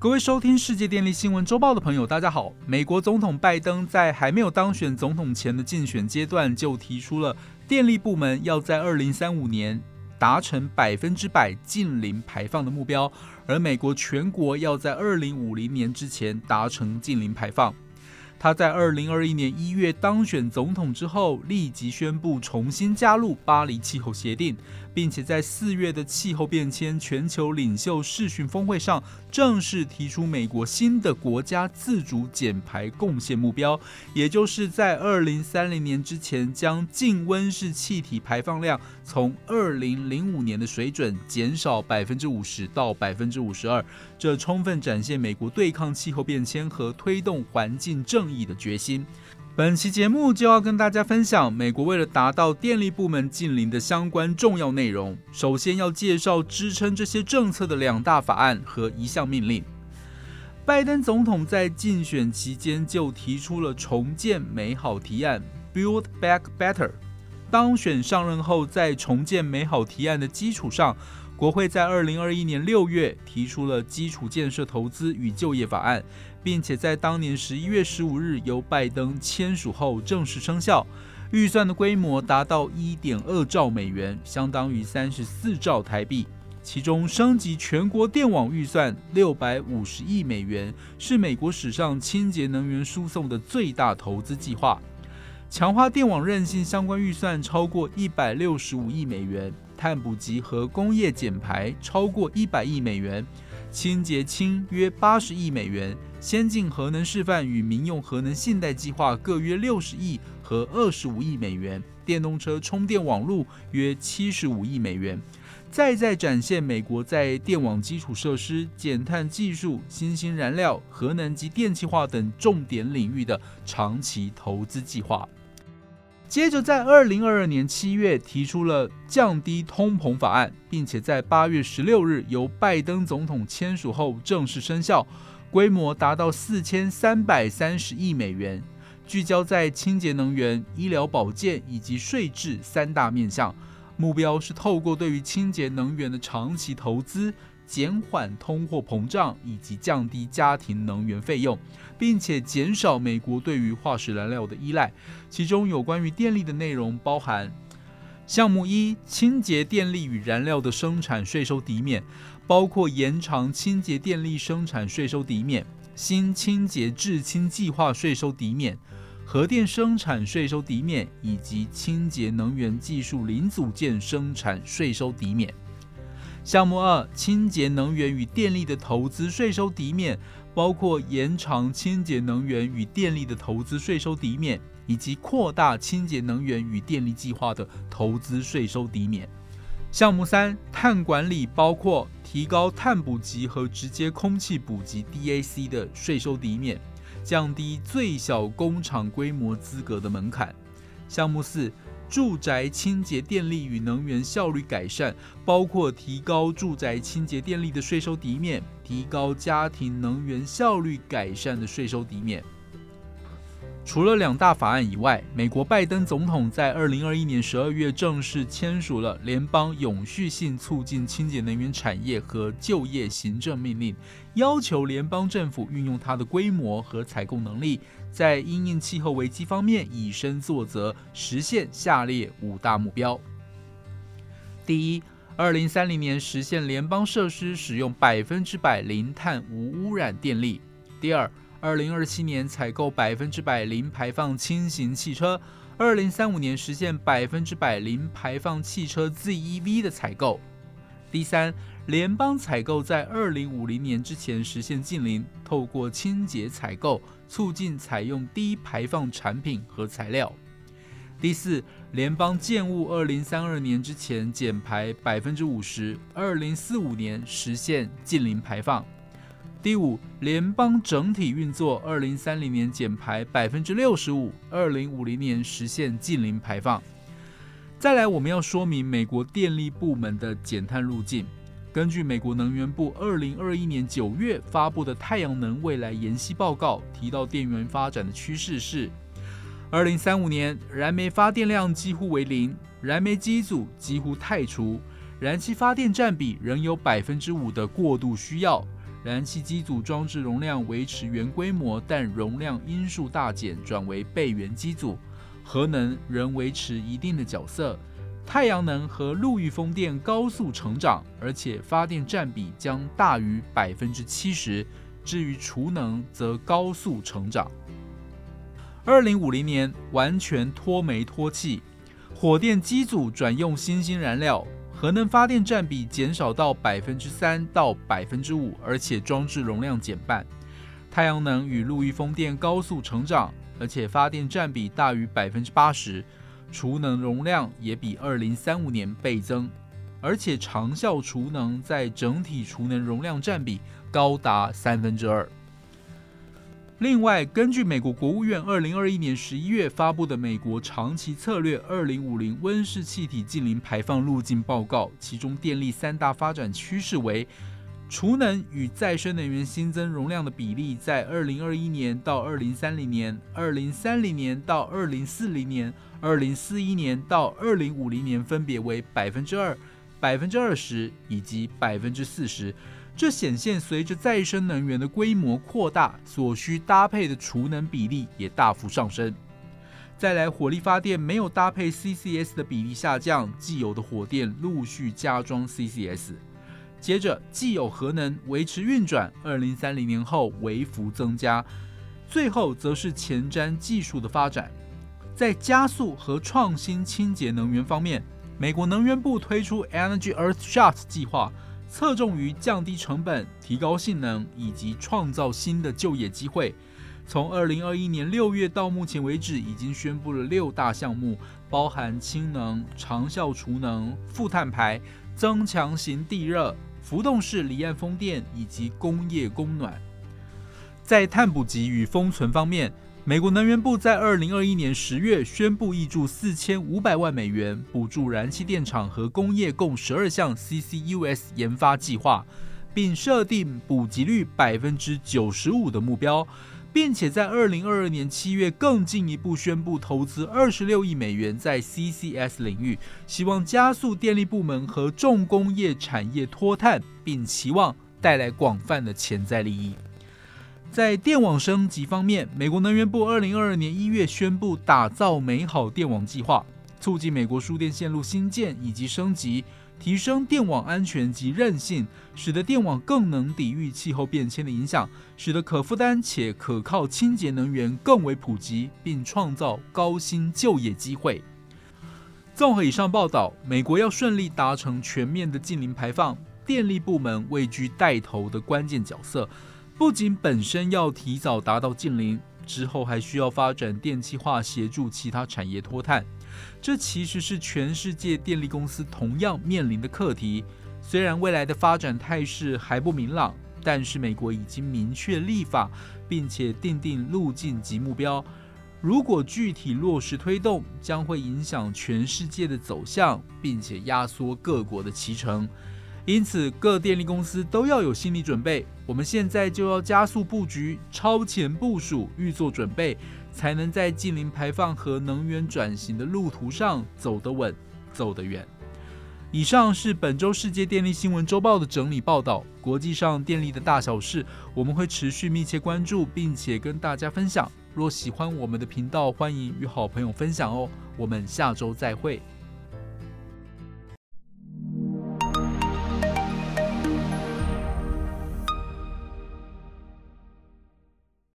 各位收听世界电力新闻周报的朋友，大家好。美国总统拜登在还没有当选总统前的竞选阶段，就提出了电力部门要在二零三五年达成百分之百近零排放的目标，而美国全国要在二零五零年之前达成近零排放。他在二零二一年一月当选总统之后，立即宣布重新加入巴黎气候协定，并且在四月的气候变迁全球领袖视讯峰会上，正式提出美国新的国家自主减排贡献目标，也就是在二零三零年之前，将净温室气体排放量从二零零五年的水准减少百分之五十到百分之五十二。这充分展现美国对抗气候变迁和推动环境正。义的决心。本期节目就要跟大家分享美国为了达到电力部门近邻的相关重要内容。首先要介绍支撑这些政策的两大法案和一项命令。拜登总统在竞选期间就提出了重建美好提案 （Build Back Better）。当选上任后，在重建美好提案的基础上，国会在二零二一年六月提出了基础建设投资与就业法案。并且在当年十一月十五日由拜登签署后正式生效，预算的规模达到一点二兆美元，相当于三十四兆台币。其中升级全国电网预算六百五十亿美元，是美国史上清洁能源输送的最大投资计划。强化电网韧性相关预算超过一百六十五亿美元，碳捕集和工业减排超过一百亿美元。清洁氢约八十亿美元，先进核能示范与民用核能信贷计划各约六十亿和二十五亿美元，电动车充电网络约七十五亿美元，再再展现美国在电网基础设施、减碳技术、新兴燃料、核能及电气化等重点领域的长期投资计划。接着，在二零二二年七月提出了降低通膨法案，并且在八月十六日由拜登总统签署后正式生效，规模达到四千三百三十亿美元，聚焦在清洁能源、医疗保健以及税制三大面向，目标是透过对于清洁能源的长期投资。减缓通货膨胀以及降低家庭能源费用，并且减少美国对于化石燃料的依赖。其中有关于电力的内容包含：项目一，清洁电力与燃料的生产税收抵免，包括延长清洁电力生产税收抵免、新清洁制氢计划税收抵免、核电生产税收抵免以及清洁能源技术零组件生产税收抵免。项目二：清洁能源与电力的投资税收抵免，包括延长清洁能源与电力的投资税收抵免，以及扩大清洁能源与电力计划的投资税收抵免。项目三：碳管理，包括提高碳捕集和直接空气捕集 （DAC） 的税收抵免，降低最小工厂规模资格的门槛。项目四。住宅清洁电力与能源效率改善，包括提高住宅清洁电力的税收抵免，提高家庭能源效率改善的税收抵免。除了两大法案以外，美国拜登总统在二零二一年十二月正式签署了联邦永续性促进清洁能源产业和就业行政命令，要求联邦政府运用它的规模和采购能力，在因应气候危机方面以身作则，实现下列五大目标：第一，二零三零年实现联邦设施使用百分之百零碳无污染电力；第二，二零二七年采购百分之百零排放轻型汽车，二零三五年实现百分之百零排放汽车 ZEV 的采购。第三，联邦采购在二零五零年之前实现近零，透过清洁采购促进采用低排放产品和材料。第四，联邦建物二零三二年之前减排百分之五十，二零四五年实现近零排放。第五，联邦整体运作，二零三零年减排百分之六十五，二零五零年实现近零排放。再来，我们要说明美国电力部门的减碳路径。根据美国能源部二零二一年九月发布的《太阳能未来研析报告》，提到电源发展的趋势是：二零三五年燃煤发电量几乎为零，燃煤机组几乎汰除，燃气发电占比仍有百分之五的过度需要。燃气机组装置容量维持原规模，但容量因数大减，转为备源机组。核能仍维持一定的角色。太阳能和陆域风电高速成长，而且发电占比将大于百分之七十。至于储能，则高速成长。二零五零年完全脱煤脱气，火电机组转用新兴燃料，核能发电占比减少到百分之三到百分之五，而且装置容量减半。太阳能与陆域风电高速成长，而且发电占比大于百分之八十。储能容量也比二零三五年倍增，而且长效储能在整体储能容量占比高达三分之二。另外，根据美国国务院二零二一年十一月发布的《美国长期策略二零五零温室气体净零排放路径报告》，其中电力三大发展趋势为。储能与再生能源新增容量的比例，在二零二一年到二零三零年、二零三零年到二零四零年、二零四一年到二零五零年，分别为百分之二、百分之二十以及百分之四十。这显现随着再生能源的规模扩大，所需搭配的储能比例也大幅上升。再来，火力发电没有搭配 CCS 的比例下降，既有的火电陆续加装 CCS。接着，既有核能维持运转，二零三零年后微幅增加。最后，则是前瞻技术的发展，在加速和创新清洁能源方面，美国能源部推出 Energy Earth Shot 计划，侧重于降低成本、提高性能以及创造新的就业机会。从二零二一年六月到目前为止，已经宣布了六大项目，包含氢能、长效储能、负碳排、增强型地热。浮动式离岸风电以及工业供暖，在碳捕集与封存方面，美国能源部在二零二一年十月宣布挹注四千五百万美元，补助燃气电厂和工业共十二项 CCUS 研发计划，并设定补给率百分之九十五的目标。并且在二零二二年七月更进一步宣布投资二十六亿美元在 CCS 领域，希望加速电力部门和重工业产业脱碳，并期望带来广泛的潜在利益。在电网升级方面，美国能源部二零二二年一月宣布打造美好电网计划，促进美国输电线路新建以及升级。提升电网安全及韧性，使得电网更能抵御气候变迁的影响，使得可负担且可靠清洁能源更为普及，并创造高薪就业机会。综合以上报道，美国要顺利达成全面的近零排放，电力部门位居带头的关键角色，不仅本身要提早达到近零，之后还需要发展电气化，协助其他产业脱碳。这其实是全世界电力公司同样面临的课题。虽然未来的发展态势还不明朗，但是美国已经明确立法，并且定定路径及目标。如果具体落实推动，将会影响全世界的走向，并且压缩各国的骑乘。因此，各电力公司都要有心理准备。我们现在就要加速布局、超前部署、预做准备。才能在近零排放和能源转型的路途上走得稳、走得远。以上是本周世界电力新闻周报的整理报道。国际上电力的大小事，我们会持续密切关注，并且跟大家分享。若喜欢我们的频道，欢迎与好朋友分享哦。我们下周再会。